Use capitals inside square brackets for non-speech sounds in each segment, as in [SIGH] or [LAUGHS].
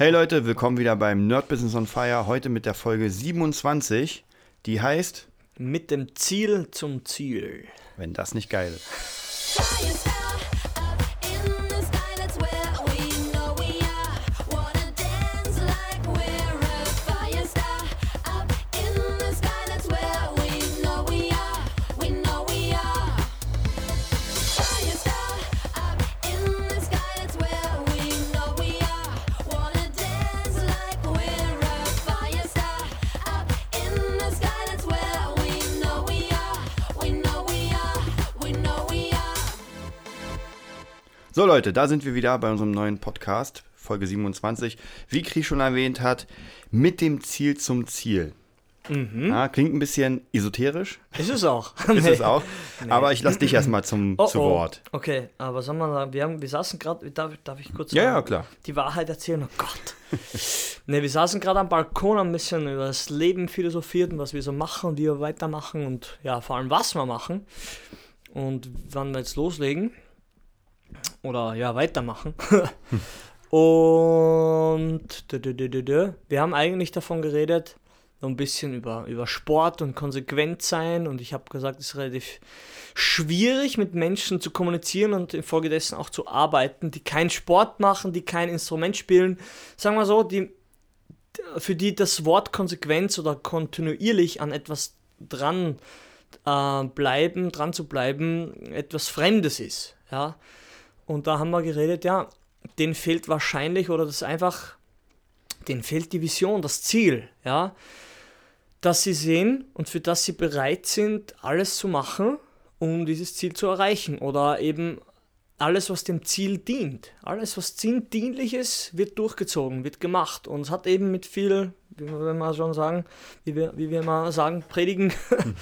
Hey Leute, willkommen wieder beim Nerd Business on Fire. Heute mit der Folge 27, die heißt Mit dem Ziel zum Ziel. Wenn das nicht geil ist. So Leute, da sind wir wieder bei unserem neuen Podcast, Folge 27. Wie Kri schon erwähnt hat, mit dem Ziel zum Ziel. Mhm. Ja, klingt ein bisschen esoterisch. Ist es auch. [LAUGHS] Ist es auch. Nee. Aber ich lasse dich erstmal zum oh, zu Wort. Oh. Okay, aber sagen wir mal, wir, haben, wir saßen gerade, darf, darf ich kurz ja, ja, klar. die Wahrheit erzählen? Oh Gott. [LAUGHS] ne, wir saßen gerade am Balkon ein bisschen über das Leben philosophiert und was wir so machen und wie wir weitermachen und ja, vor allem was wir machen. Und wann wir jetzt loslegen oder ja, weitermachen. [LAUGHS] und wir haben eigentlich davon geredet, so ein bisschen über, über Sport und konsequent sein. Und ich habe gesagt, es ist relativ schwierig, mit Menschen zu kommunizieren und infolgedessen auch zu arbeiten, die keinen Sport machen, die kein Instrument spielen. Sagen wir so, die, für die das Wort Konsequenz oder kontinuierlich an etwas dran äh, bleiben, dran zu bleiben, etwas Fremdes ist. Ja? Und da haben wir geredet, ja, denen fehlt wahrscheinlich oder das ist einfach, denen fehlt die Vision, das Ziel, ja, dass sie sehen und für das sie bereit sind, alles zu machen, um dieses Ziel zu erreichen oder eben alles, was dem Ziel dient. Alles, was dienlich ist, wird durchgezogen, wird gemacht. Und es hat eben mit viel, wie wir mal schon sagen, wie wir, wie wir mal sagen, predigen, [LAUGHS] [LAUGHS] hm.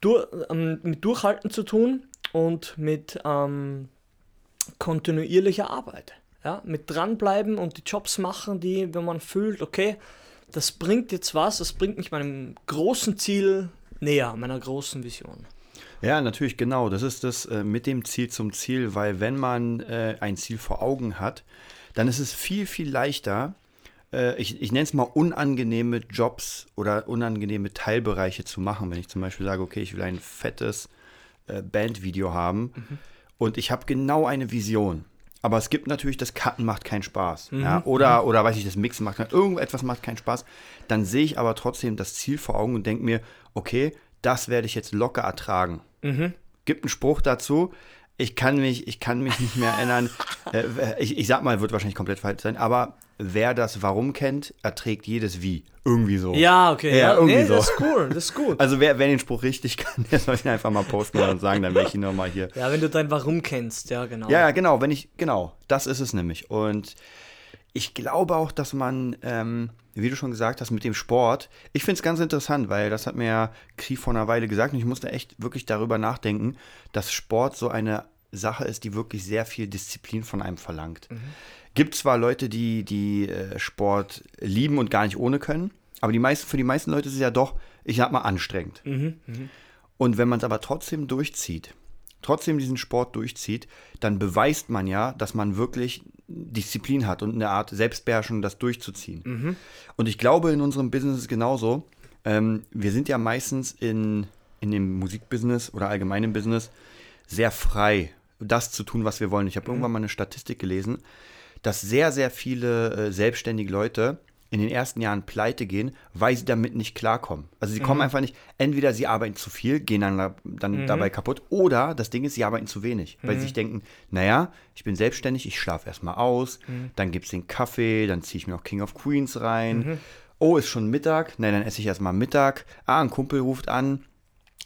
durch, ähm, mit Durchhalten zu tun und mit ähm, kontinuierliche Arbeit. Ja, mit dranbleiben und die Jobs machen, die, wenn man fühlt, okay, das bringt jetzt was, das bringt mich meinem großen Ziel näher, meiner großen Vision. Ja, natürlich, genau. Das ist das äh, mit dem Ziel zum Ziel, weil wenn man äh, ein Ziel vor Augen hat, dann ist es viel, viel leichter, äh, ich, ich nenne es mal unangenehme Jobs oder unangenehme Teilbereiche zu machen. Wenn ich zum Beispiel sage, okay, ich will ein fettes äh, Bandvideo haben. Mhm und ich habe genau eine Vision. Aber es gibt natürlich, das Cutten macht keinen Spaß. Mhm. Ja? Oder, mhm. oder weiß ich, das Mixen macht keinen Irgendetwas macht keinen Spaß. Dann sehe ich aber trotzdem das Ziel vor Augen und denke mir, okay, das werde ich jetzt locker ertragen. Mhm. Gibt einen Spruch dazu. Ich kann mich, ich kann mich nicht mehr erinnern. [LAUGHS] äh, ich, ich sag mal, wird wahrscheinlich komplett falsch sein, aber wer das Warum kennt, erträgt jedes Wie. Irgendwie so. Ja, okay. Ja, irgendwie nee, so. Das ist cool, das ist gut. Also wer, wer den Spruch richtig [LAUGHS] kann, der soll ihn einfach mal posten und sagen, dann werde ich ihn nochmal hier. Ja, wenn du dein Warum kennst, ja, genau. Ja, genau, wenn ich, genau, das ist es nämlich. Und ich glaube auch, dass man, ähm, wie du schon gesagt hast, mit dem Sport, ich finde es ganz interessant, weil das hat mir ja Kri vor einer Weile gesagt und ich musste echt wirklich darüber nachdenken, dass Sport so eine Sache ist, die wirklich sehr viel Disziplin von einem verlangt. Mhm. Gibt zwar Leute, die, die äh, Sport lieben und gar nicht ohne können, aber die meisten, für die meisten Leute ist es ja doch, ich sag mal, anstrengend. Mhm, mh. Und wenn man es aber trotzdem durchzieht, trotzdem diesen Sport durchzieht, dann beweist man ja, dass man wirklich Disziplin hat und eine Art Selbstbeherrschung, das durchzuziehen. Mhm. Und ich glaube, in unserem Business ist es genauso. Ähm, wir sind ja meistens in, in dem Musikbusiness oder allgemeinen Business sehr frei, das zu tun, was wir wollen. Ich habe mhm. irgendwann mal eine Statistik gelesen, dass sehr, sehr viele äh, selbstständige Leute in den ersten Jahren pleite gehen, weil sie damit nicht klarkommen. Also sie mhm. kommen einfach nicht, entweder sie arbeiten zu viel, gehen dann, dann mhm. dabei kaputt, oder das Ding ist, sie arbeiten zu wenig, weil mhm. sie sich denken, naja, ich bin selbstständig, ich schlafe erstmal aus, mhm. dann gibt es den Kaffee, dann ziehe ich mir auch King of Queens rein. Mhm. Oh, ist schon Mittag? Nein, dann esse ich erstmal Mittag. Ah, ein Kumpel ruft an,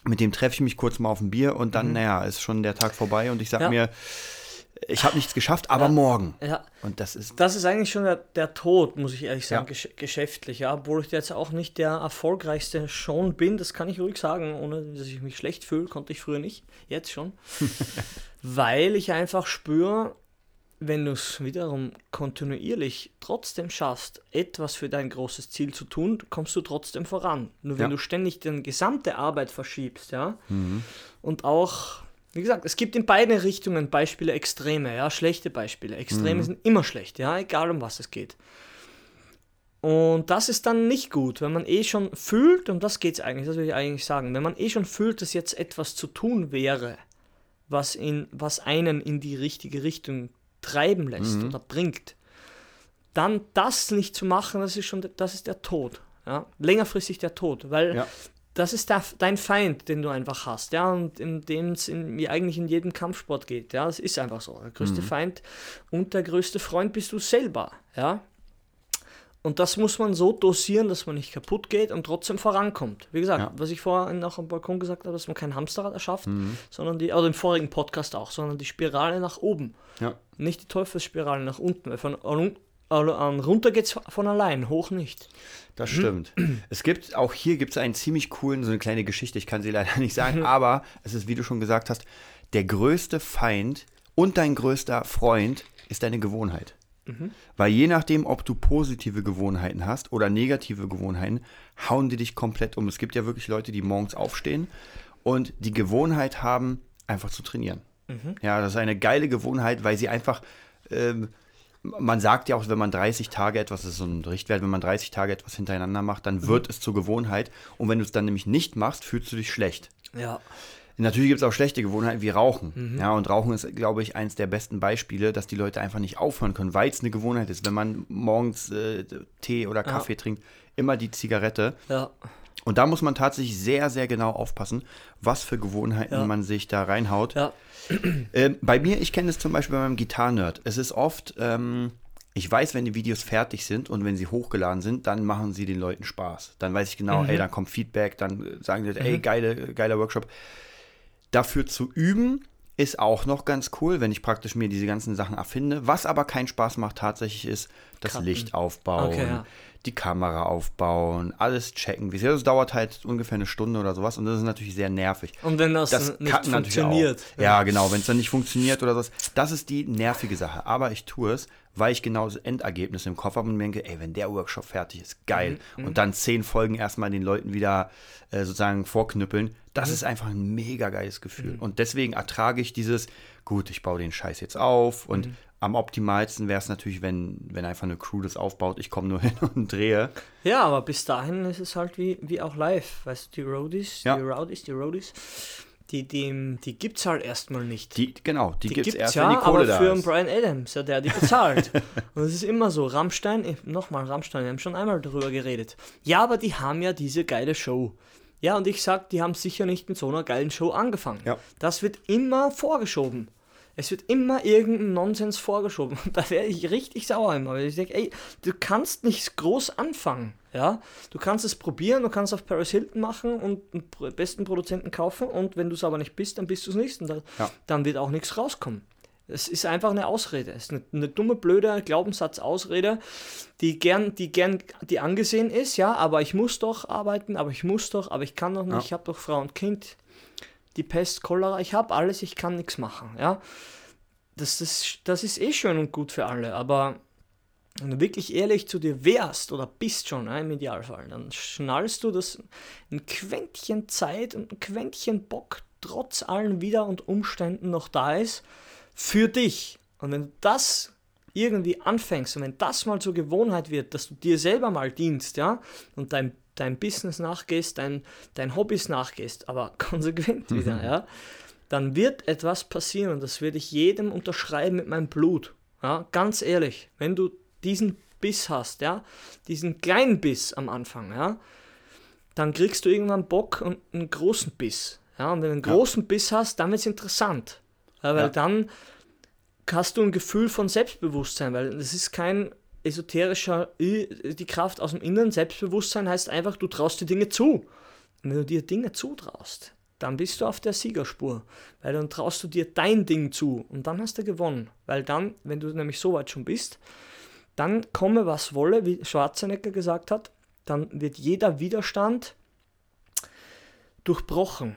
mit dem treffe ich mich kurz mal auf ein Bier und dann, mhm. naja, ist schon der Tag vorbei und ich sage ja. mir, ich habe nichts geschafft, aber ja, morgen. Ja. Und das ist. Das ist eigentlich schon der, der Tod, muss ich ehrlich sagen, ja. gesch geschäftlich, ja. Obwohl ich jetzt auch nicht der erfolgreichste schon bin, das kann ich ruhig sagen, ohne dass ich mich schlecht fühle, konnte ich früher nicht, jetzt schon. [LAUGHS] Weil ich einfach spüre, wenn du es wiederum kontinuierlich trotzdem schaffst, etwas für dein großes Ziel zu tun, kommst du trotzdem voran. Nur wenn ja. du ständig deine gesamte Arbeit verschiebst, ja, mhm. und auch wie gesagt, es gibt in beiden Richtungen Beispiele Extreme, ja, schlechte Beispiele. Extreme mhm. sind immer schlecht, ja, egal um was es geht. Und das ist dann nicht gut, wenn man eh schon fühlt, und das geht es eigentlich, das will ich eigentlich sagen, wenn man eh schon fühlt, dass jetzt etwas zu tun wäre, was, in, was einen in die richtige Richtung treiben lässt Mhm. oder bringt, dann das nicht zu machen, das ist schon das ist der Tod. Ja? Längerfristig der Tod, weil Ja. Das ist der, dein Feind, den du einfach hast, ja, und in dem es wie eigentlich in jedem Kampfsport geht, ja, das ist einfach so. Der größte Feind und der größte Freund bist du selber, ja. Und das muss man so dosieren, dass man nicht kaputt geht und trotzdem vorankommt. Wie gesagt, Ja. was ich vorhin auch am Balkon gesagt habe, dass man kein Hamsterrad erschafft, sondern die, oder im vorigen Podcast auch, sondern die Spirale nach oben. Ja. Nicht die Teufelsspirale nach unten, weil von an, an, runter geht es von allein, hoch nicht. Das Mhm. stimmt. Es gibt, auch hier gibt es einen ziemlich coolen, so eine kleine Geschichte, ich kann sie leider [LAUGHS] nicht sagen, aber es ist, wie du schon gesagt hast, der größte Feind und dein größter Freund ist deine Gewohnheit. Weil je nachdem, ob du positive Gewohnheiten hast oder negative Gewohnheiten, hauen die dich komplett um. Es gibt ja wirklich Leute, die morgens aufstehen und die Gewohnheit haben, einfach zu trainieren. Ja, das ist eine geile Gewohnheit, weil sie einfach, ähm, man sagt ja auch, wenn man 30 Tage etwas, das ist so ein Richtwert, wenn man 30 Tage etwas hintereinander macht, dann wird es zur Gewohnheit. Und wenn du es dann nämlich nicht machst, fühlst du dich schlecht. Ja. Natürlich gibt es auch schlechte Gewohnheiten wie Rauchen. Ja, und Rauchen ist, glaube ich, eins der besten Beispiele, dass die Leute einfach nicht aufhören können, weil es eine Gewohnheit ist. Wenn man morgens äh, Tee oder Kaffee trinkt, immer die Zigarette. Ja. Und da muss man tatsächlich sehr, sehr genau aufpassen, was für Gewohnheiten Ja. man sich da reinhaut. Ja. Ähm, bei mir, ich kenne es zum Beispiel bei meinem Gitarrenerd. Es ist oft, ähm, ich weiß, wenn die Videos fertig sind und wenn sie hochgeladen sind, dann machen sie den Leuten Spaß. Dann weiß ich genau, ey, dann kommt Feedback, dann äh, sagen die, ey, geile, geiler Workshop. Dafür zu üben ist auch noch ganz cool, wenn ich praktisch mir diese ganzen Sachen erfinde. Was aber keinen Spaß macht tatsächlich ist, das Cutten. Licht aufbauen, Okay, ja. Die Kamera aufbauen, alles checken. Wie Das dauert halt ungefähr eine Stunde oder sowas und das ist natürlich sehr nervig. Und wenn das, Das nicht funktioniert. Auch. Ja, genau, wenn es dann nicht funktioniert oder so. Das ist die nervige Sache. Aber ich tue es, weil ich genau das Endergebnis im Kopf habe und denke, ey, wenn der Workshop fertig ist, geil. Mhm, und dann zehn Folgen erstmal den Leuten wieder äh, sozusagen vorknüppeln. Mhm. Das ist einfach ein mega geiles Gefühl. Und deswegen ertrage ich dieses, gut, ich baue den Scheiß jetzt auf und Mhm. am optimalsten wäre es natürlich, wenn, wenn einfach eine Crew das aufbaut. Ich komme nur [LAUGHS] hin und drehe. Ja, aber bis dahin ist es halt wie, wie auch live. Weißt du, die Roadies, Ja. die Roadies, die Roadies, die, die, die gibt's halt erstmal nicht. Die, genau, die, Die gibt es gibt's erst, ja, wenn die Kohle aber da für einen ist. Brian Adams, ja, der die bezahlt. [LAUGHS] und es ist immer so, Rammstein, nochmal Rammstein, wir haben schon einmal darüber geredet. Ja, aber die haben ja diese geile Show. Ja, und ich sag, die haben sicher nicht mit so einer geilen Show angefangen. Ja. Das wird immer vorgeschoben. Es wird immer irgendein Nonsens vorgeschoben. Und [LAUGHS] da wäre ich richtig sauer immer. Weil ich denke, ey, du kannst nicht groß anfangen. Ja? Du kannst es probieren, du kannst auf Paris Hilton machen und einen besten Produzenten kaufen. Und wenn du es aber nicht bist, dann bist du es nicht. Und da, Ja. dann wird auch nichts rauskommen. Es ist einfach eine Ausrede. Es ist eine, eine dumme, blöde Glaubenssatz-Ausrede, die gern, die gern, die angesehen ist, ja, aber ich muss doch arbeiten, aber ich muss doch, aber ich kann doch nicht, Ja. ich habe doch Frau und Kind, die Pest, Cholera, ich habe alles, ich kann nichts machen, ja. Das, das, das ist eh schön und gut für alle, aber wenn du wirklich ehrlich zu dir wärst oder bist schon ja, im Idealfall, dann schnallst du, dass ein Quäntchen Zeit und ein Quäntchen Bock trotz allen Wider- und Umständen noch da ist für dich. Und wenn du das irgendwie anfängst und wenn das mal zur Gewohnheit wird, dass du dir selber mal dienst, ja, und dein, dein Business nachgehst, dein, dein Hobbys nachgehst, aber [LAUGHS] konsequent wieder, ja, dann wird etwas passieren und das werde ich jedem unterschreiben mit meinem Blut. Ja, ganz ehrlich, wenn du diesen Biss hast, ja, diesen kleinen Biss am Anfang, ja, dann kriegst du irgendwann Bock und einen großen Biss. Ja, und wenn du einen großen Biss hast, dann wird es interessant. Ja, weil Ja. dann hast du ein Gefühl von Selbstbewusstsein, weil das ist kein esoterischer, die Kraft aus dem Inneren. Selbstbewusstsein heißt einfach, du traust dir Dinge zu. Und wenn du dir Dinge zutraust, dann bist du auf der Siegerspur, weil dann traust du dir dein Ding zu und dann hast du gewonnen. Weil dann, wenn du nämlich so weit schon bist, dann komme was wolle, wie Schwarzenegger gesagt hat, dann wird jeder Widerstand durchbrochen.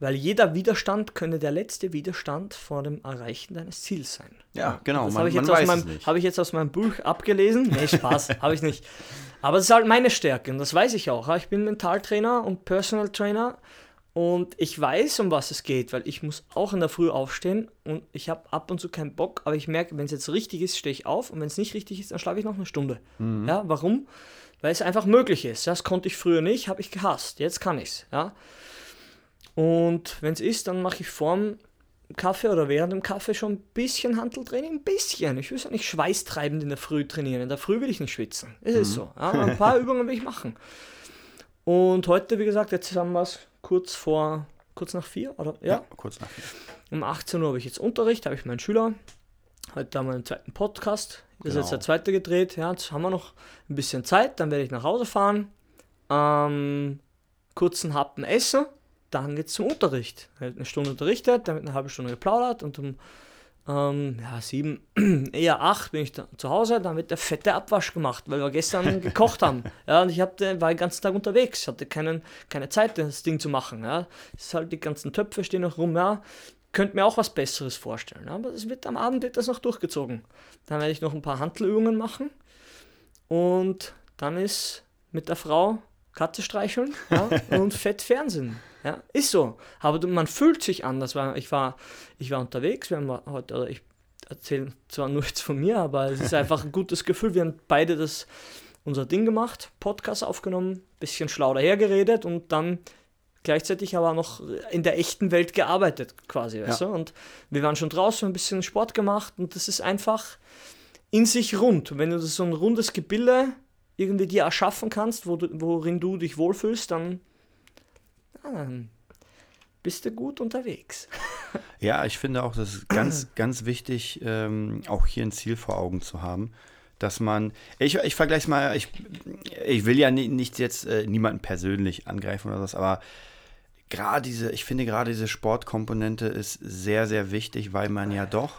Weil jeder Widerstand könne der letzte Widerstand vor dem Erreichen deines Ziels sein. Ja, genau, Das habe ich, jetzt aus meinem- habe ich jetzt aus meinem Buch abgelesen. Nee, Spaß, [LAUGHS] habe ich nicht. Aber es ist halt meine Stärke und das weiß ich auch. Ich bin Mentaltrainer und Personal Trainer Und ich weiß, um was es geht, weil ich muss auch in der Früh aufstehen und ich habe ab und zu keinen Bock, aber ich merke, wenn es jetzt richtig ist, stehe ich auf und wenn es nicht richtig ist, dann schlafe ich noch eine Stunde. Mhm. Ja, warum? Weil es einfach möglich ist. Das konnte ich früher nicht, habe ich gehasst. Jetzt kann ich es. Ja? Und wenn es ist, dann mache ich vorm Kaffee oder während dem Kaffee schon ein bisschen Handeltraining, ein bisschen. Ich will ja nicht schweißtreibend in der Früh trainieren. In der Früh will ich nicht schwitzen. Es ist so. Ja, ein paar [LAUGHS] Übungen will ich machen. Und heute, wie gesagt, jetzt haben wir es kurz vor, kurz nach vier, oder? Ja, kurz nach vier. um 18 Uhr habe ich jetzt Unterricht, habe ich meinen Schüler. Heute haben wir einen zweiten Podcast. Das ist Genau. jetzt der zweite gedreht. Ja, jetzt haben wir noch ein bisschen Zeit. Dann werde ich nach Hause fahren. Ähm, kurzen Happen essen. Dann geht es zum Unterricht. Er hat eine Stunde unterrichtet, dann wird eine halbe Stunde geplaudert und um ähm, ja, sieben, [CLEARS THROAT] eher acht bin ich zu Hause. Dann wird der fette Abwasch gemacht, weil wir gestern [LAUGHS] gekocht haben. Ja, und ich hab, den- war den ganzen Tag unterwegs, hatte keinen, keine Zeit, das Ding zu machen. Ja. Es ist halt die ganzen Töpfe stehen noch rum. Ja. Könnte mir auch was Besseres vorstellen. Aber es wird am Abend wird das noch durchgezogen. Dann werde ich noch ein paar Handelübungen machen. Und dann ist mit der Frau Katze streicheln ja, [LAUGHS] und fett Fernsehen. Ja, ist so. Aber man fühlt sich anders, weil ich war, ich war unterwegs, wir haben heute, oder ich erzähle zwar nur jetzt von mir, aber es ist einfach ein gutes Gefühl. Wir haben beide das, unser Ding gemacht, Podcast aufgenommen, bisschen schlau dahergeredet und dann gleichzeitig aber noch in der echten Welt gearbeitet, quasi, weißt Ja. du? Und wir waren schon draußen, ein bisschen Sport gemacht und das ist einfach in sich rund. Und Wenn du so ein rundes Gebilde irgendwie dir erschaffen kannst, worin du dich wohlfühlst, dann, dann bist du gut unterwegs. [LAUGHS] Ja, ich finde auch, das ist ganz, [CLEARS THROAT] ganz wichtig, ähm, auch hier ein Ziel vor Augen zu haben, dass man, ich, ich vergleiche es mal, ich, ich will ja ni- nicht jetzt äh, niemanden persönlich angreifen oder was, aber gerade diese, ich finde gerade diese Sportkomponente ist sehr, sehr wichtig, weil man ja doch,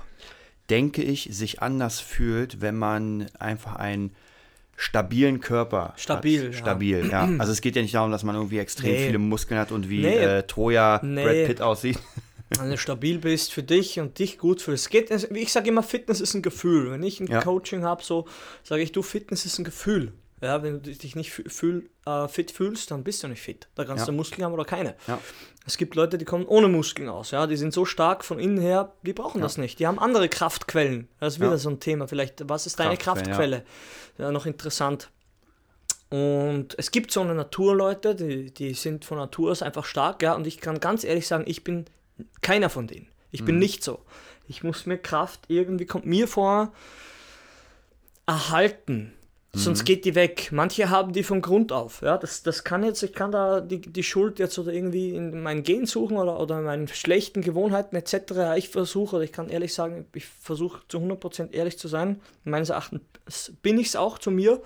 denke ich, sich anders fühlt, wenn man einfach einen stabilen Körper Stabil, hat. ja. Stabil, ja. [CLEARS THROAT] Also es geht ja nicht darum, dass man irgendwie extrem Nee. viele Muskeln hat und wie Nee. äh, Troja Nee. Brad Pitt aussieht. [LAUGHS] Wenn du stabil bist für dich und dich gut fühlst. Geht, ich sage immer, Fitness ist ein Gefühl. Wenn ich ein Ja. Coaching habe, so sage ich, du, Fitness ist ein Gefühl. Ja, wenn du dich nicht fü- fühl, äh, fit fühlst, dann bist du nicht fit. Da kannst Ja. du Muskeln haben oder keine. Ja. Es gibt Leute, die kommen ohne Muskeln aus. Ja, die sind so stark von innen her, die brauchen das nicht. Die haben andere Kraftquellen. Das ist wieder Ja. so ein Thema. Vielleicht, was ist deine Kraftquelle? Ja. noch interessant. Und es gibt so eine Naturleute, die, die sind von Natur aus einfach stark, ja. Und ich kann ganz ehrlich sagen, ich bin keiner von denen. Ich Mhm. bin nicht so. Ich muss mir Kraft irgendwie, kommt mir vor, erhalten. Mhm. Sonst geht die weg. Manche haben die von Grund auf. Ja, das, das kann jetzt, ich kann da die, die Schuld jetzt oder irgendwie in meinen Gen suchen oder, oder in meinen schlechten Gewohnheiten etc. Ich versuche, oder ich kann ehrlich sagen, ich versuche zu 100% ehrlich zu sein. Meines Erachtens bin ich es auch zu mir.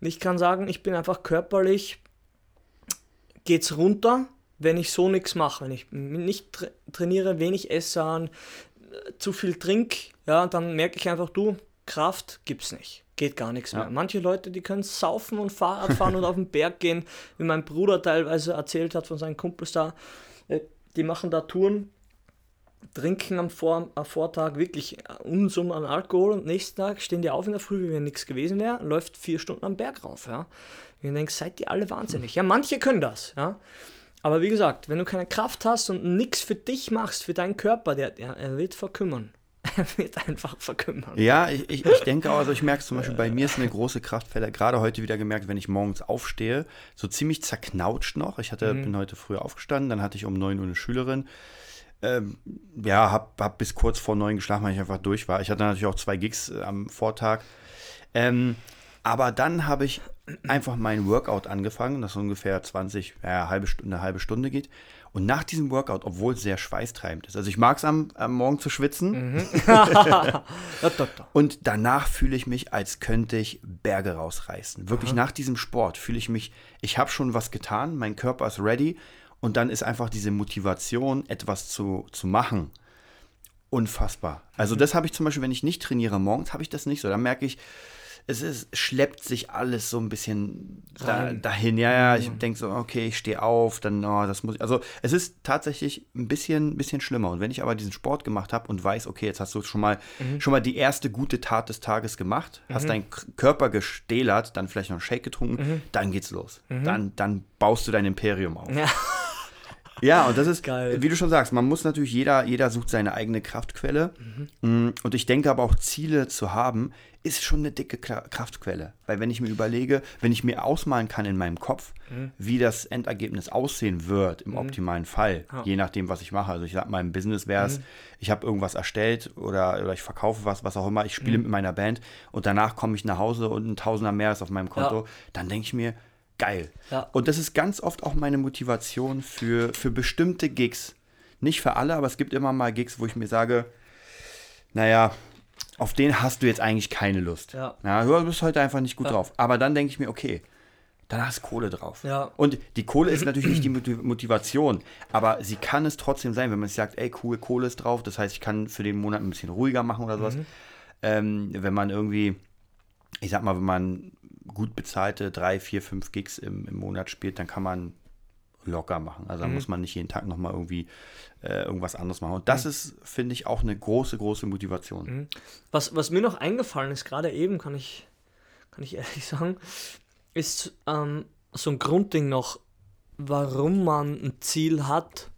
Ich kann sagen, ich bin einfach körperlich, geht's runter, wenn ich so nichts mache. Wenn ich nicht tra trainiere, wenig esse, an, äh, zu viel trink, ja, dann merke ich einfach, du, Kraft gibt's nicht. Geht gar nichts Ja. mehr. Manche Leute, die können saufen und Fahrrad fahren und auf den Berg gehen, wie mein Bruder teilweise erzählt hat von seinen Kumpels da. Äh, Die machen da Touren, trinken am, Vor am Vortag wirklich Unsummen an Alkohol und nächsten Tag stehen die auf in der Früh, wie wenn nichts gewesen wäre, läuft vier Stunden am Berg rauf. Ja. Und ich denke, seid ihr alle wahnsinnig. Ja, manche können das. Ja. Aber wie gesagt, wenn du keine Kraft hast und nichts für dich machst, für deinen Körper, der, der er wird verkümmern. Er wird einfach verkümmern. Ja, ich, ich, ich denke auch, also ich merke es zum Beispiel, bei mir ist eine große Kraftfälle, gerade heute wieder gemerkt, wenn ich morgens aufstehe, so ziemlich zerknautscht noch. Ich hatte, bin heute früh aufgestanden, dann hatte ich um 9 Uhr eine Schülerin. Ähm, ja, hab, hab bis kurz vor 9 geschlafen, weil ich einfach durch war. Ich hatte natürlich auch zwei Gigs äh, am Vortag. Ähm, aber dann habe ich einfach mein Workout angefangen, das ungefähr 20, ja, halbe Stunde, eine halbe Stunde geht. Und nach diesem Workout, obwohl es sehr schweißtreibend ist, also ich mag es am, am Morgen zu schwitzen, da. [LAUGHS] [LAUGHS] und danach fühle ich mich, als könnte ich Berge rausreißen. Wirklich nach diesem Sport fühle ich mich, ich habe schon was getan, mein Körper ist ready und dann ist einfach diese Motivation, etwas zu, zu machen, unfassbar. Also das habe ich zum Beispiel, wenn ich nicht trainiere morgens, habe ich das nicht so. Da merke ich, es ist, schleppt sich alles so ein bisschen da, dahin. Ja, ja, ich denke so, okay, ich stehe auf, dann, oh, das muss ich. Also es ist tatsächlich ein bisschen, bisschen schlimmer. Und wenn ich aber diesen Sport gemacht habe und weiß, okay, jetzt hast du schon mal, schon mal die erste gute Tat des Tages gemacht, hast deinen Körper gestählert, dann vielleicht noch einen Shake getrunken, dann geht's los. Dann, dann baust du dein Imperium auf. Ja. Ja, und das ist, Geil. wie du schon sagst, man muss natürlich, jeder, jeder sucht seine eigene Kraftquelle. Mm, Und ich denke aber auch, Ziele zu haben, ist schon eine dicke Kraftquelle. Weil wenn ich mir überlege, wenn ich mir ausmalen kann in meinem Kopf, wie das Endergebnis aussehen wird, im optimalen Fall, Ja. je nachdem, was ich mache. Also ich sag mal, im Business wäre es, ich habe irgendwas erstellt oder, oder ich verkaufe was, was auch immer, ich spiele mit meiner Band und danach komme ich nach Hause und ein Tausender mehr ist auf meinem Konto, Ja. dann denke ich mir, geil. Ja. Und das ist ganz oft auch meine Motivation für, für bestimmte Gigs. Nicht für alle, aber es gibt immer mal Gigs, wo ich mir sage, naja, auf den hast du jetzt eigentlich keine Lust. Ja. du bist heute einfach nicht gut Ja. drauf. Aber dann denke ich mir, okay, dann hast du Kohle drauf. Ja. Und die Kohle ist natürlich nicht die Motiv- Motivation, aber sie kann es trotzdem sein, wenn man sagt, ey, cool, Kohle ist drauf. Das heißt, ich kann für den Monat ein bisschen ruhiger machen oder sowas. Ähm, wenn man irgendwie, ich sag mal, wenn man gut bezahlte drei, vier, fünf Gigs im, im Monat spielt, dann kann man locker machen. Also da muss man nicht jeden Tag nochmal irgendwie äh, irgendwas anderes machen. Und das ist, finde ich, auch eine große, große Motivation. Was, was mir noch eingefallen ist, gerade eben, kann ich, kann ich [LAUGHS] ehrlich sagen, ist ähm, so ein Grundding noch, warum man ein Ziel hat,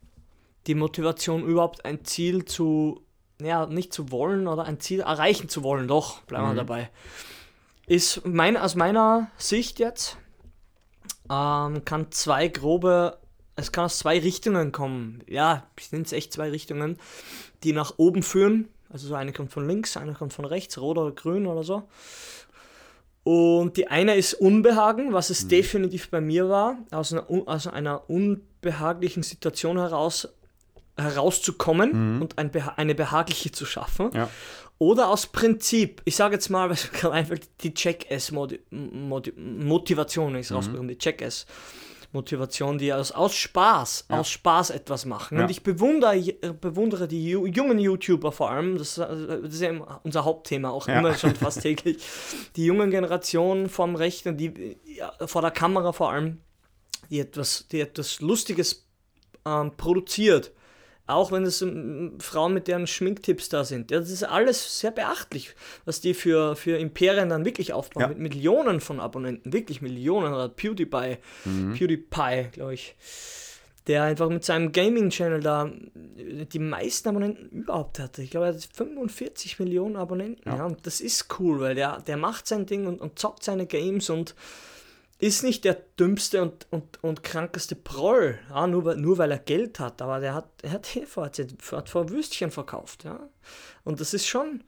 die Motivation überhaupt ein Ziel zu, ja, nicht zu wollen oder ein Ziel erreichen zu wollen, doch, bleiben wir dabei, ist mein, aus meiner Sicht jetzt, ähm, kann zwei grobe, es kann aus zwei Richtungen kommen. Ja, ich nenne es echt zwei Richtungen, die nach oben führen. Also so eine kommt von links, eine kommt von rechts, rot oder grün oder so. Und die eine ist Unbehagen, was es definitiv bei mir war, aus einer, aus einer unbehaglichen Situation heraus herauszukommen und ein beha eine behagliche zu schaffen. Ja. Oder aus Prinzip, ich sage jetzt mal, was mir gerade einfällt, die Check-S-Motivation ist rausgekommen, die Check-S-Motivation, die aus, aus Spaß, aus Spaß etwas machen. Ja. Und ich bewundere, bewundere die ju- jungen YouTuber vor allem, das, das ist ja unser Hauptthema, auch Ja. immer schon fast [LAUGHS] täglich, die jungen Generationen vom Rechner, die ja, vor der Kamera vor allem, die etwas, die etwas Lustiges ähm, produziert. Auch wenn es ähm, Frauen mit deren Schminktipps da sind. Ja, das ist alles sehr beachtlich, was die für, für Imperien dann wirklich aufbauen. Ja. Mit Millionen von Abonnenten, wirklich Millionen. Oder PewDiePie, PewDiePie, glaube ich. Der einfach mit seinem Gaming-Channel da äh, die meisten Abonnenten überhaupt hatte. Ich glaube, er hat 45 Millionen Abonnenten. Ja. und das ist cool, weil der, der macht sein Ding und, und zockt seine Games und ist nicht der dümmste und, und, und krankeste Proll, ja, nur, weil, nur weil er Geld hat, aber der hat, er hat HVZ, hat vor Würstchen verkauft, ja. Und das ist schon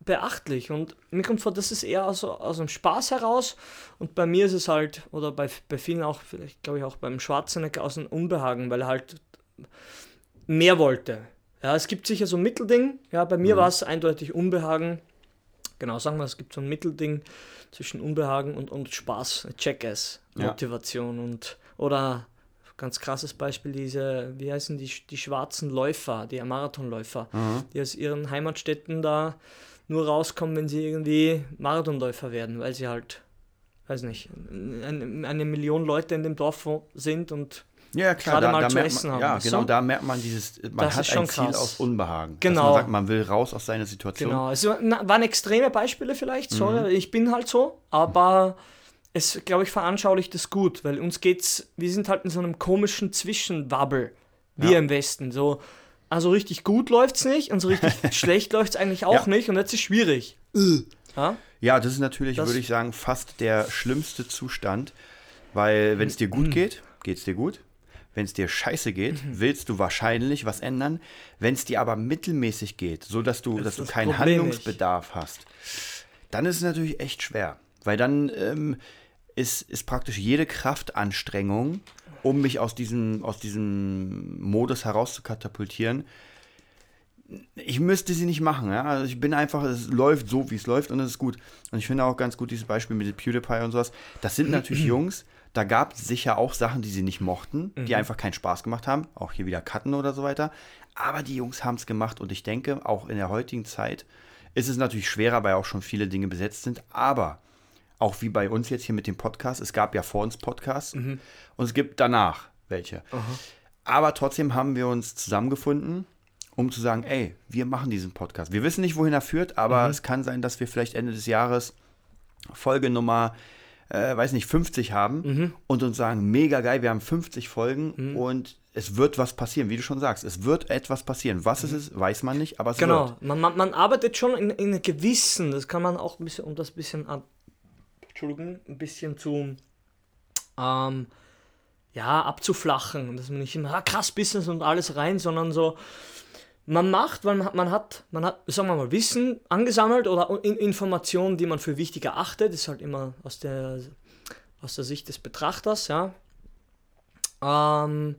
beachtlich und mir kommt vor, das ist eher aus, aus dem Spaß heraus und bei mir ist es halt, oder bei, bei vielen auch, vielleicht glaube ich auch beim Schwarzenegger aus dem Unbehagen, weil er halt mehr wollte. Ja, es gibt sicher so ein Mittelding, ja, bei mir war es eindeutig Unbehagen, genau, sagen wir, es gibt so ein Mittelding zwischen Unbehagen und, und Spaß, Jackass, Ja. Motivation und oder ganz krasses Beispiel, diese, wie heißen die, die schwarzen Läufer, die Marathonläufer, die aus ihren Heimatstädten da nur rauskommen, wenn sie irgendwie Marathonläufer werden, weil sie halt, weiß nicht, eine, eine Million Leute in dem Dorf sind und Ja, klar, Gerade da, mal da zu merkt essen man, haben, ja, genau, da merkt man dieses, man Das hat ein Ziel krass. aus Unbehagen. Genau. man sagt, man will raus aus seiner Situation. Genau, es na, waren extreme Beispiele vielleicht, Mhm. sorry, ich bin halt so, aber es, glaube ich, veranschaulicht das gut, weil uns geht's, wir sind halt in so einem komischen Zwischenwabbel, wir Ja. im Westen, so, also richtig gut läuft's nicht und so richtig [LAUGHS] schlecht läuft's eigentlich auch Ja. nicht und jetzt ist schwierig. Ja? Ja, das ist natürlich, Das- würde ich sagen, fast der schlimmste Zustand, weil wenn es dir gut geht, geht es dir gut. Wenn es dir scheiße geht, Mhm. willst du wahrscheinlich was ändern. Wenn es dir aber mittelmäßig geht, so dass du, dass du das keinen Problem Handlungsbedarf hast, dann ist es natürlich echt schwer, weil dann ähm, ist, ist praktisch jede Kraftanstrengung, um mich aus diesem, aus diesem Modus heraus zu katapultieren, ich müsste sie nicht machen. Ja? Also ich bin einfach, es läuft so, wie es läuft und es ist gut. Und ich finde auch ganz gut dieses Beispiel mit PewDiePie und sowas. Das sind [CLEARS THROAT] natürlich Jungs, da gab es sicher auch Sachen, die sie nicht mochten, die einfach keinen Spaß gemacht haben. Auch hier wieder Cutten oder so weiter. Aber die Jungs haben es gemacht und ich denke, auch in der heutigen Zeit ist es natürlich schwerer, weil auch schon viele Dinge besetzt sind. Aber auch wie bei uns jetzt hier mit dem Podcast, es gab ja vor uns Podcasts und es gibt danach welche. Aber trotzdem haben wir uns zusammengefunden, um zu sagen, ey, wir machen diesen Podcast. Wir wissen nicht, wohin er führt, aber es kann sein, dass wir vielleicht Ende des Jahres Folge Nummer äh, weiß nicht, 50 haben Mhm. und uns sagen, mega geil, wir haben 50 Folgen und es wird was passieren, wie du schon sagst. Es wird etwas passieren. Was es ist, weiß man nicht, aber es Genau, wird. man, man, man arbeitet schon in, in gewissen, das kann man auch ein bisschen, um das ein bisschen ab, Entschuldigung, ein bisschen zu, ähm, ja, abzuflachen, dass man nicht immer, ah, krass Business und alles rein, sondern so, man macht, weil man, hat- man hat, man hat, sagen wir mal, Wissen angesammelt oder in, Informationen, die man für wichtig erachtet, ist halt immer aus der, aus der Sicht des Betrachters, ja, ähm,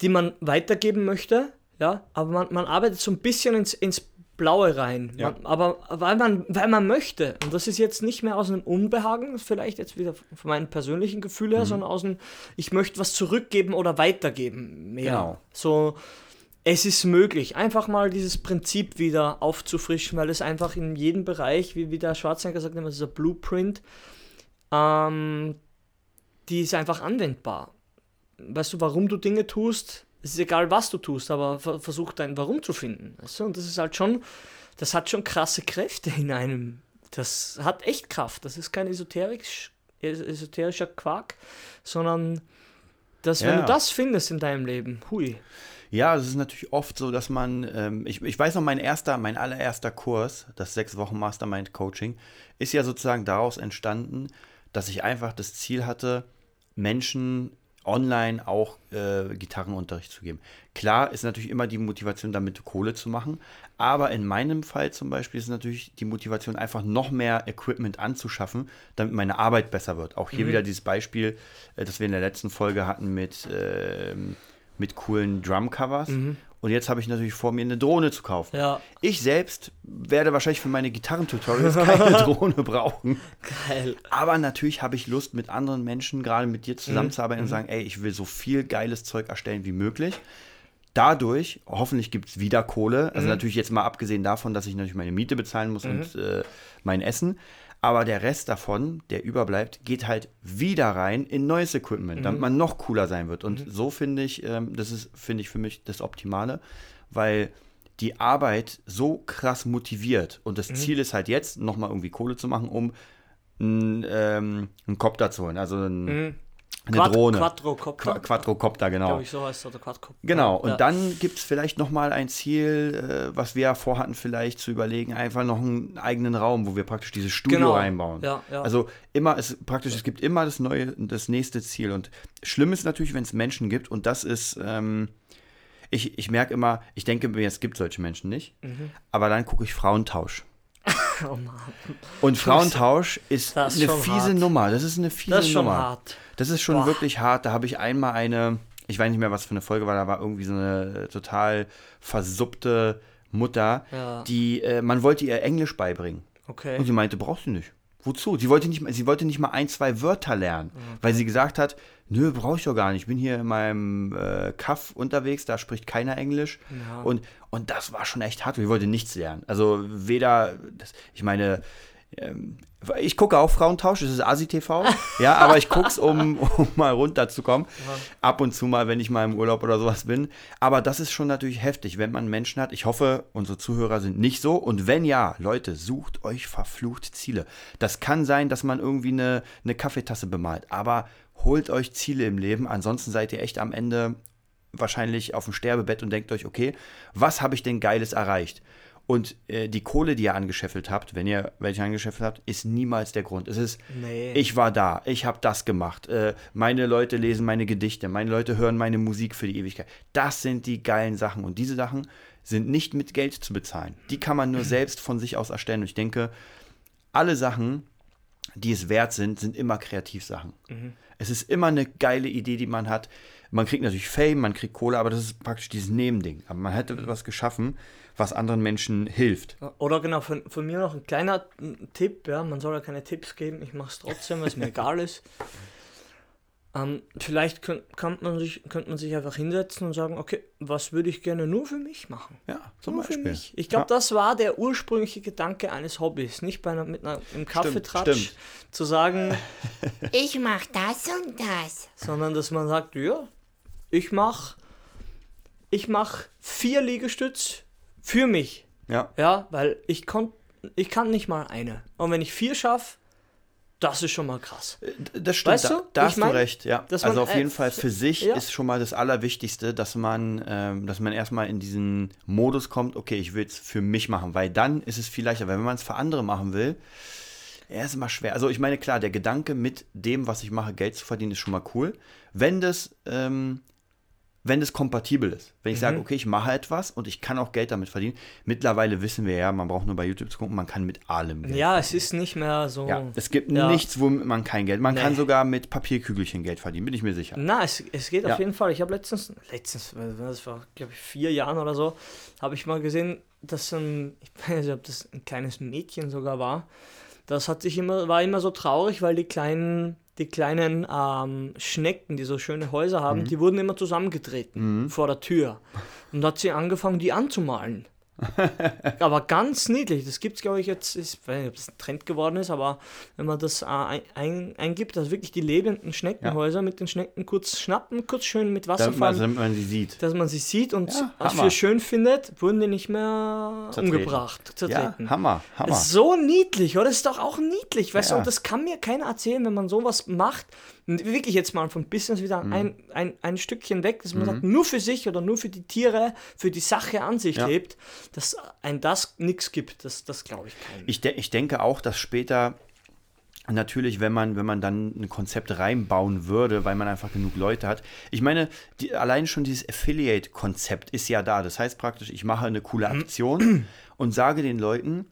die man weitergeben möchte, ja, aber man, man arbeitet so ein bisschen ins, ins Blaue rein, Ja. man, aber weil man, weil man möchte, und das ist jetzt nicht mehr aus einem Unbehagen, vielleicht jetzt wieder von meinen persönlichen Gefühlen Mhm. her, sondern aus einem, ich möchte was zurückgeben oder weitergeben, mehr. Genau. So, es ist möglich, einfach mal dieses Prinzip wieder aufzufrischen, weil es einfach in jedem Bereich, wie, wie der Schwarzenegger sagt, immer dieser Blueprint, ähm, die ist einfach anwendbar. Weißt du, warum du Dinge tust, es ist egal, was du tust, aber ver versuch dein Warum zu finden. Weißt du? Und das ist halt schon, das hat schon krasse Kräfte in einem. Das hat echt Kraft. Das ist kein esoterisch, es- esoterischer Quark, sondern dass, wenn Ja. du das findest in deinem Leben, hui. Ja, es ist natürlich oft so, dass man, ähm, ich, ich weiß noch, mein erster, mein allererster Kurs, das sechs Wochen Mastermind Coaching, ist ja sozusagen daraus entstanden, dass ich einfach das Ziel hatte, Menschen online auch äh, Gitarrenunterricht zu geben. Klar ist natürlich immer die Motivation, damit Kohle zu machen, aber in meinem Fall zum Beispiel ist natürlich die Motivation, einfach noch mehr Equipment anzuschaffen, damit meine Arbeit besser wird. Auch hier wieder dieses Beispiel, äh, das wir in der letzten Folge hatten mit, ähm, mit coolen Drumcovers. Und jetzt habe ich natürlich vor, mir eine Drohne zu kaufen. Ja, Ich selbst werde wahrscheinlich für meine Gitarrentutorials keine [LAUGHS] Drohne brauchen. geil. Aber natürlich habe ich Lust, mit anderen Menschen, gerade mit dir zusammenzuarbeiten Mhm. und sagen, ey, ich will so viel geiles Zeug erstellen wie möglich. Dadurch, hoffentlich gibt es wieder Kohle. Mhm. Also natürlich jetzt mal abgesehen davon, dass ich natürlich meine Miete bezahlen muss und äh, mein Essen. Aber der Rest davon, der überbleibt, geht halt wieder rein in neues Equipment, Mhm. damit man noch cooler sein wird. Und so finde ich, ähm, das ist, finde ich für mich das Optimale, weil die Arbeit so krass motiviert. Und Mhm. das Ziel ist halt jetzt, nochmal irgendwie Kohle zu machen, um einen, ähm, einen Copter zu holen. Also ein, eine. Quad Drohne. Quadrocopter, Qua Quadrocopter, genau. glaube ich, so heißt es, oder Quadcopter. Genau, und ja. dann gibt es vielleicht nochmal ein Ziel, äh, was wir ja vorhatten, vielleicht zu überlegen, einfach noch einen eigenen Raum, wo wir praktisch dieses Studio Genau, reinbauen. ja, ja. Also immer, es praktisch, es gibt immer das neue, das nächste Ziel. Und schlimm ist natürlich, wenn es Menschen gibt, und das ist, ähm, ich, ich merke immer, ich denke mir, es gibt solche Menschen nicht, Mhm. aber dann gucke ich Frauentausch. [LAUGHS] Oh Mann. Und Frauentausch ist, eine fiese hart. Nummer. Das ist eine fiese Das ist schon Nummer. hart. Das ist schon Boah. wirklich hart. Da habe ich einmal eine, ich weiß nicht mehr, was für eine Folge war, da war irgendwie so eine total versuppte Mutter, Ja. die, äh, man wollte ihr Englisch beibringen. Okay. Und sie meinte, brauchst du nicht. Wozu? Sie wollte nicht, mal- sie wollte nicht mal ein, zwei Wörter lernen, weil sie gesagt hat, nö, brauche ich doch gar nicht. Ich bin hier in meinem äh, Kaff unterwegs, da spricht keiner Englisch. Ja. Und, und das war schon echt hart. Sie wollte nichts lernen. Also weder, das, ich meine, ähm, ich gucke auch Frauentausch, es ist ASI-TV, ja, aber ich gucke es, um, [LAUGHS] um mal runterzukommen. Ab und zu mal, wenn ich mal im Urlaub oder sowas bin. Aber das ist schon natürlich heftig, wenn man Menschen hat. Ich hoffe, unsere Zuhörer sind nicht so. Und wenn ja, Leute, sucht euch verflucht Ziele. Das kann sein, dass man irgendwie eine, eine Kaffeetasse bemalt, aber holt euch Ziele im Leben. Ansonsten seid ihr echt am Ende wahrscheinlich auf dem Sterbebett und denkt euch, okay, was habe ich denn Geiles erreicht? Und äh, die Kohle, die ihr angescheffelt habt, wenn ihr welche angescheffelt habt, ist niemals der Grund. Es ist, Nee. ich war da, ich habe das gemacht. Äh, meine Leute lesen meine Gedichte, meine Leute hören meine Musik für die Ewigkeit. Das sind die geilen Sachen. Und diese Sachen sind nicht mit Geld zu bezahlen. Die kann man nur selbst von sich aus erstellen. Und ich denke, alle Sachen, die es wert sind, sind immer Kreativsachen. Es ist immer eine geile Idee, die man hat. Man kriegt natürlich Fame, man kriegt Kohle, aber das ist praktisch dieses Nebending. Aber man hat etwas geschaffen, was anderen Menschen hilft. Oder genau, von, von mir noch ein kleiner Tipp, ja, man soll ja keine Tipps geben, ich mache es trotzdem, weil es mir [LAUGHS] egal ist. Ähm, vielleicht könnt, kann man sich, könnte man sich einfach hinsetzen und sagen, okay, was würde ich gerne nur für mich machen? Ja, zum Nur für Beispiel. mich. Ich glaube, Ja. das war der ursprüngliche Gedanke eines Hobbys. Nicht bei einer, mit einer, einem Kaffeetratsch stimmt. zu sagen, [LAUGHS] Ich mach das und das. sondern dass man sagt, ja, ich mache ich mach vier Liegestütz für mich. Ja, Ja, weil ich, kon ich kann nicht mal eine. Und wenn ich vier schaffe, Das ist schon mal krass. Das stimmt, Weißt da, du, da ich hast mein, du recht, ja. dass Also man, auf äh, jeden Fall für sich ja. ist schon mal das Allerwichtigste, dass man, ähm, dass man erstmal in diesen Modus kommt, okay, ich will es für mich machen, weil dann ist es viel leichter. Weil wenn man es für andere machen will, ja, ist immer schwer. Also ich meine, klar, der Gedanke mit dem, was ich mache, Geld zu verdienen, ist schon mal cool. Wenn das, ähm, wenn das kompatibel ist. Wenn ich sage, Mhm. okay, ich mache etwas und ich kann auch Geld damit verdienen. Mittlerweile wissen wir ja, man braucht nur bei YouTube zu gucken, man kann mit allem Geld Ja, es ist nicht mehr so. ja, es gibt Ja. nichts, womit man kein Geld. Man kann Nee. sogar mit Papierkügelchen Geld verdienen, bin ich mir sicher. Na, es, es geht Ja. auf jeden Fall. Ich habe letztens, letztens, das war, glaube ich, vier Jahren oder so, habe ich mal gesehen, dass ein, ich [LAUGHS] weiß nicht, ob das ein kleines Mädchen sogar war, das hat sich immer, war immer so traurig, weil die kleinen, die kleinen ähm, Schnecken, die so schöne Häuser haben, Mhm. die wurden immer zusammengetreten vor der Tür. Und da hat sie angefangen, die anzumalen. [LAUGHS] aber ganz niedlich. Das gibt es, glaube ich, jetzt, ich weiß nicht, ob das ein Trend geworden ist, aber wenn man das äh, ein, ein, eingibt, dass wirklich die lebenden Schneckenhäuser mit den Schnecken kurz schnappen, kurz schön mit Wasser fahren, damit man sie sieht. dass man sie sieht und Ja, was Hammer. für schön findet, wurden die nicht mehr Zertreten. umgebracht, Ja, zertreten. Hammer, Hammer. So niedlich, oder? Das ist doch auch niedlich, weißt Ja. du? Und das kann mir keiner erzählen, wenn man sowas macht. Wirklich jetzt mal vom Business wieder Mhm. ein, ein, ein Stückchen weg, dass man sagt, nur für sich oder nur für die Tiere, für die Sache an sich Ja. lebt, dass ein das nichts gibt. Das, das glaube ich keinem. Ich, de ich denke auch, dass später natürlich, wenn man, wenn man dann ein Konzept reinbauen würde, weil man einfach genug Leute hat. Ich meine, die, allein schon dieses Affiliate-Konzept ist ja da. Das heißt praktisch, ich mache eine coole Aktion [CLEARS THROAT] und sage den Leuten,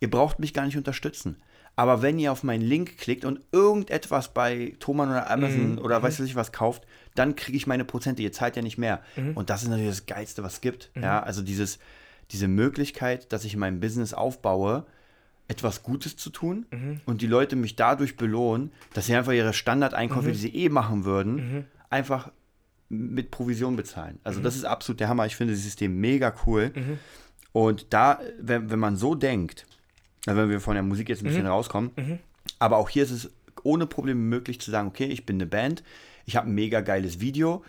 ihr braucht mich gar nicht unterstützen. Aber wenn ihr auf meinen Link klickt und irgendetwas bei Thomann oder Amazon oder weiß ich was kauft, dann kriege ich meine Prozente. Ihr zahlt ja nicht mehr. Und das ist natürlich das Geilste, was es gibt. Ja, also dieses, diese Möglichkeit, dass ich mein Business aufbaue, etwas Gutes zu tun und die Leute mich dadurch belohnen, dass sie einfach ihre Standardeinkäufe, die sie eh machen würden, einfach mit Provision bezahlen. Also das ist absolut der Hammer. Ich finde das System mega cool. Und da, wenn, wenn man so denkt, wenn wir von der Musik jetzt ein bisschen rauskommen, aber auch hier ist es ohne Probleme möglich zu sagen, okay, ich bin eine Band, ich habe ein mega geiles Video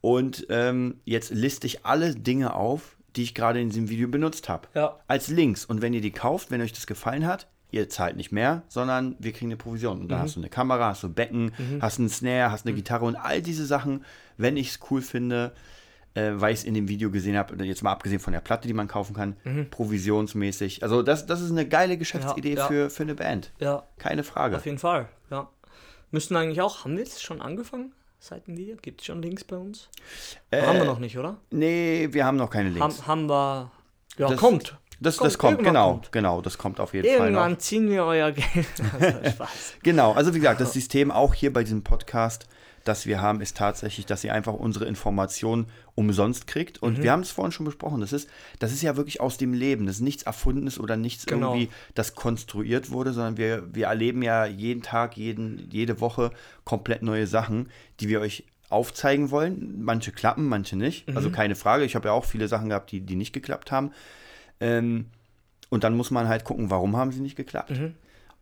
und ähm, jetzt liste ich alle Dinge auf, die ich gerade in diesem Video benutzt habe. Ja. Als Links. Und wenn ihr die kauft, wenn euch das gefallen hat, ihr zahlt nicht mehr, sondern wir kriegen eine Provision. Und da hast du eine Kamera, hast du Becken, hast einen Snare, hast eine Gitarre und all diese Sachen, wenn ich es cool finde, äh, weil ich es in dem Video gesehen habe, jetzt mal abgesehen von der Platte, die man kaufen kann, provisionsmäßig. Also das, das ist eine geile Geschäftsidee Ja, ja. Für, für eine Band. Ja, Keine Frage. auf jeden Fall. Ja. Müssten eigentlich auch, haben wir jetzt schon angefangen? Seitenvideo? Gibt es schon Links bei uns? haben wir noch nicht, oder? Nee, wir haben noch keine Links. Haben, haben wir. Ja, Das- kommt. das, kommt, das kommt, irgendwann genau, kommt. genau, das kommt auf jeden Fall noch. Irgendwann ziehen wir euer Geld. [LAUGHS] Also. [LAUGHS] Genau, also wie gesagt, das System auch hier bei diesem Podcast, das wir haben, ist tatsächlich, dass ihr einfach unsere Informationen umsonst kriegt. Mhm. Und wir haben es vorhin schon besprochen, das ist, das ist ja wirklich aus dem Leben. Das ist nichts Erfundenes oder nichts Genau. irgendwie, das konstruiert wurde, sondern wir, wir erleben ja jeden Tag, jeden, jede Woche komplett neue Sachen, die wir euch aufzeigen wollen. Manche klappen, manche nicht. Mhm. Also keine Frage. Ich habe ja auch viele Sachen gehabt, die, die nicht geklappt haben. Ähm, und dann muss man halt gucken, warum haben sie nicht geklappt. Mhm.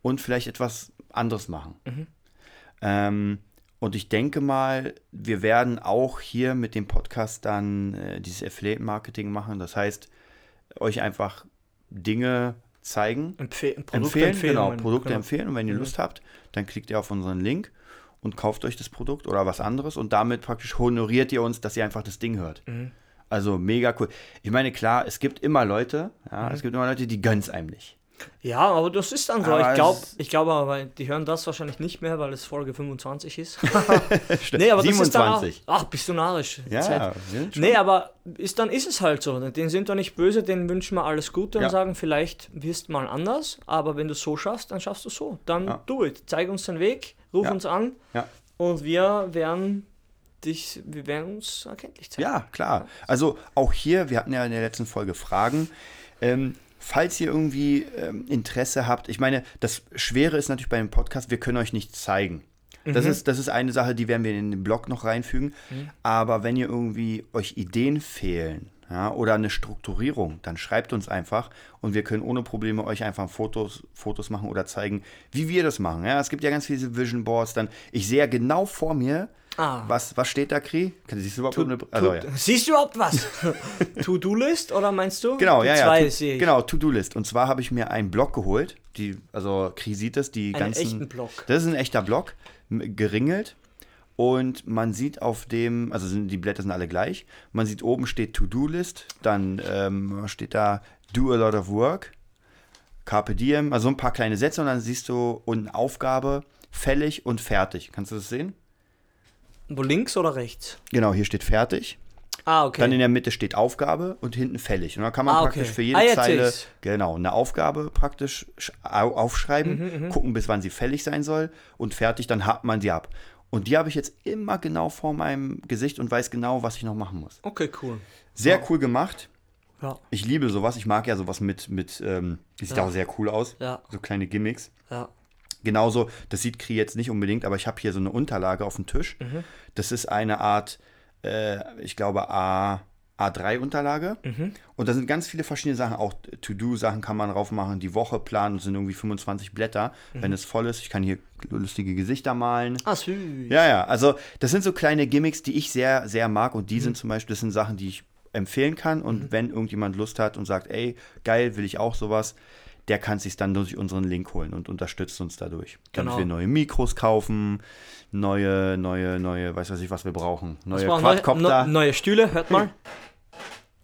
Und vielleicht etwas anderes machen. Ähm, und ich denke mal, wir werden auch hier mit dem Podcast dann äh, dieses Affiliate-Marketing machen. Das heißt, euch einfach Dinge zeigen, Empfe Produkte empfehlen, empfehlen. genau, Produkte genau. empfehlen. Und wenn ihr Lust habt, dann klickt ihr auf unseren Link und kauft euch das Produkt oder was anderes. Und damit praktisch honoriert ihr uns, dass ihr einfach das Ding hört. Mhm. Also mega cool. Ich meine, klar, es gibt immer Leute, ja, Mhm. es gibt immer Leute, die gönnen es einem nicht. Ja, aber das ist dann so. Aber ich glaube, es- ich glaube aber, die hören das wahrscheinlich nicht mehr, weil es Folge 25 ist. [LAUGHS] [LAUGHS] nee, aber das ist dann auch, 27. Ach, bist du narrisch. Ja, Zeit. Nee, aber ist, dann ist es halt so. Den sind wir nicht böse, denen wünschen wir alles Gute Ja. und sagen, vielleicht wirst mal anders, aber wenn du so schaffst, dann schaffst du so. Dann Ja. do it. Zeig uns den Weg, ruf Ja. uns an Ja. und wir werden dich, wir werden uns erkenntlich zeigen. Ja, klar. Also auch hier, wir hatten ja in der letzten Folge Fragen. Ähm, falls ihr irgendwie ähm, Interesse habt, ich meine, das Schwere ist natürlich bei dem Podcast, wir können euch nichts zeigen. Das, ist, das ist eine Sache, die werden wir in den Blog noch reinfügen. Aber wenn ihr irgendwie euch Ideen fehlen ja, oder eine Strukturierung, dann schreibt uns einfach und wir können ohne Probleme euch einfach Fotos, Fotos machen oder zeigen, wie wir das machen. Ja, es gibt ja ganz viele Vision Boards. Dann, ich sehe ja genau vor mir, Ah. Was, was steht da, Kri? Siehst du überhaupt Tu- eine, also, ja. Siehst du überhaupt was? [LAUGHS] To-Do-List oder meinst du? Genau, Die ja, ja. Zwei To-. Genau, To-Do-List. Und zwar habe ich mir einen Block geholt. Die, also Kri sieht es, die Einen ganzen. echten Block. Das ist ein echter Block, geringelt. Und man sieht auf dem, also sind, die Blätter sind alle gleich. Man sieht oben steht To-Do-List, dann ähm, steht da Do a lot of work, Carpe Diem, also ein paar kleine Sätze und dann siehst du unten Aufgabe, fällig und fertig. Kannst du das sehen? Wo links oder rechts? Genau, hier steht fertig. Ah, okay. Dann in der Mitte steht Aufgabe und hinten fällig. Und dann kann man Ah, okay. praktisch für jede Ah, Zeile genau eine Aufgabe praktisch sch- au- aufschreiben, Mhm, gucken, bis wann sie fällig sein soll und fertig, dann hakt man sie ab. Und die habe ich jetzt immer genau vor meinem Gesicht und weiß genau, was ich noch machen muss. okay, cool. Sehr cool gemacht. Ja, Ich liebe sowas. Ich mag ja sowas mit, mit ähm, die sieht Ja. auch sehr cool aus. Ja. So kleine Gimmicks. ja. Genauso, das sieht Kri jetzt nicht unbedingt, aber ich habe hier so eine Unterlage auf dem Tisch. Mhm. Das ist eine Art, äh, ich glaube, A, A3-Unterlage. Mhm. Und da sind ganz viele verschiedene Sachen. Auch To-Do-Sachen kann man drauf machen. Die Woche planen, das sind irgendwie 25 Blätter, Mhm. wenn es voll ist. Ich kann hier lustige Gesichter malen. Ah, süß. Ja, ja, also das sind so kleine Gimmicks, die ich sehr, sehr mag. Und die Mhm. sind zum Beispiel, das sind Sachen, die ich empfehlen kann. Und wenn irgendjemand Lust hat und sagt, ey, geil, will ich auch sowas, der kann sich dann durch unseren Link holen und unterstützt uns dadurch. Damit Genau. wir neue Mikros kaufen, neue, neue, neue, weiß was ich, was wir brauchen. Neue neue, Quadcopter. ne- neue Stühle, hört mal.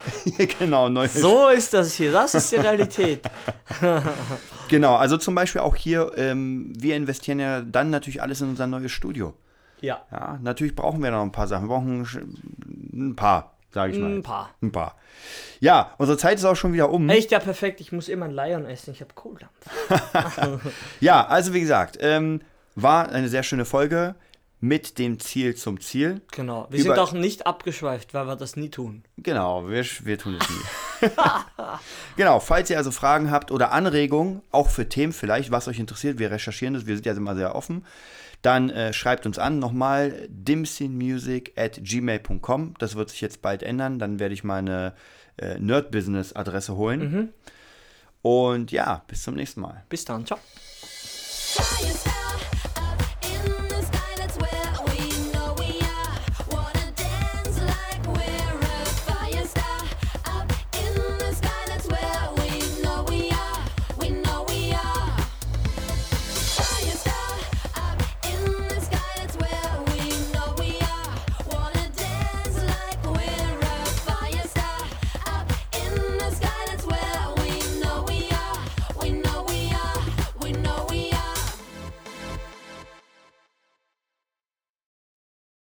[LAUGHS] genau, neue. So ist das hier. Das ist die Realität. [LAUGHS] Genau, also zum Beispiel auch hier, ähm, wir investieren ja dann natürlich alles in unser neues Studio. Ja. Ja, natürlich brauchen wir noch ein paar Sachen. Wir brauchen ein paar, sage ich mal. Ein paar. Ein paar. Ja, unsere Zeit ist auch schon wieder um. Echt, ja, perfekt. Ich muss immer einen Lion essen. Ich habe Kohldampf. [LAUGHS] Ja, also wie gesagt, ähm, war eine sehr schöne Folge mit dem Ziel zum Ziel. Genau. Wir Über- sind auch nicht abgeschweift, weil wir das nie tun. Genau, wir, wir tun es nie. [LAUGHS] genau, falls ihr also Fragen habt oder Anregungen, auch für Themen vielleicht, was euch interessiert, wir recherchieren das, wir sind ja immer sehr offen, dann äh, schreibt uns an, nochmal dimsinmusic at gmail.com. Das wird sich jetzt bald ändern, dann werde ich meine äh, Nerd-Business-Adresse holen. Und ja, bis zum nächsten Mal. Bis dann. Ciao.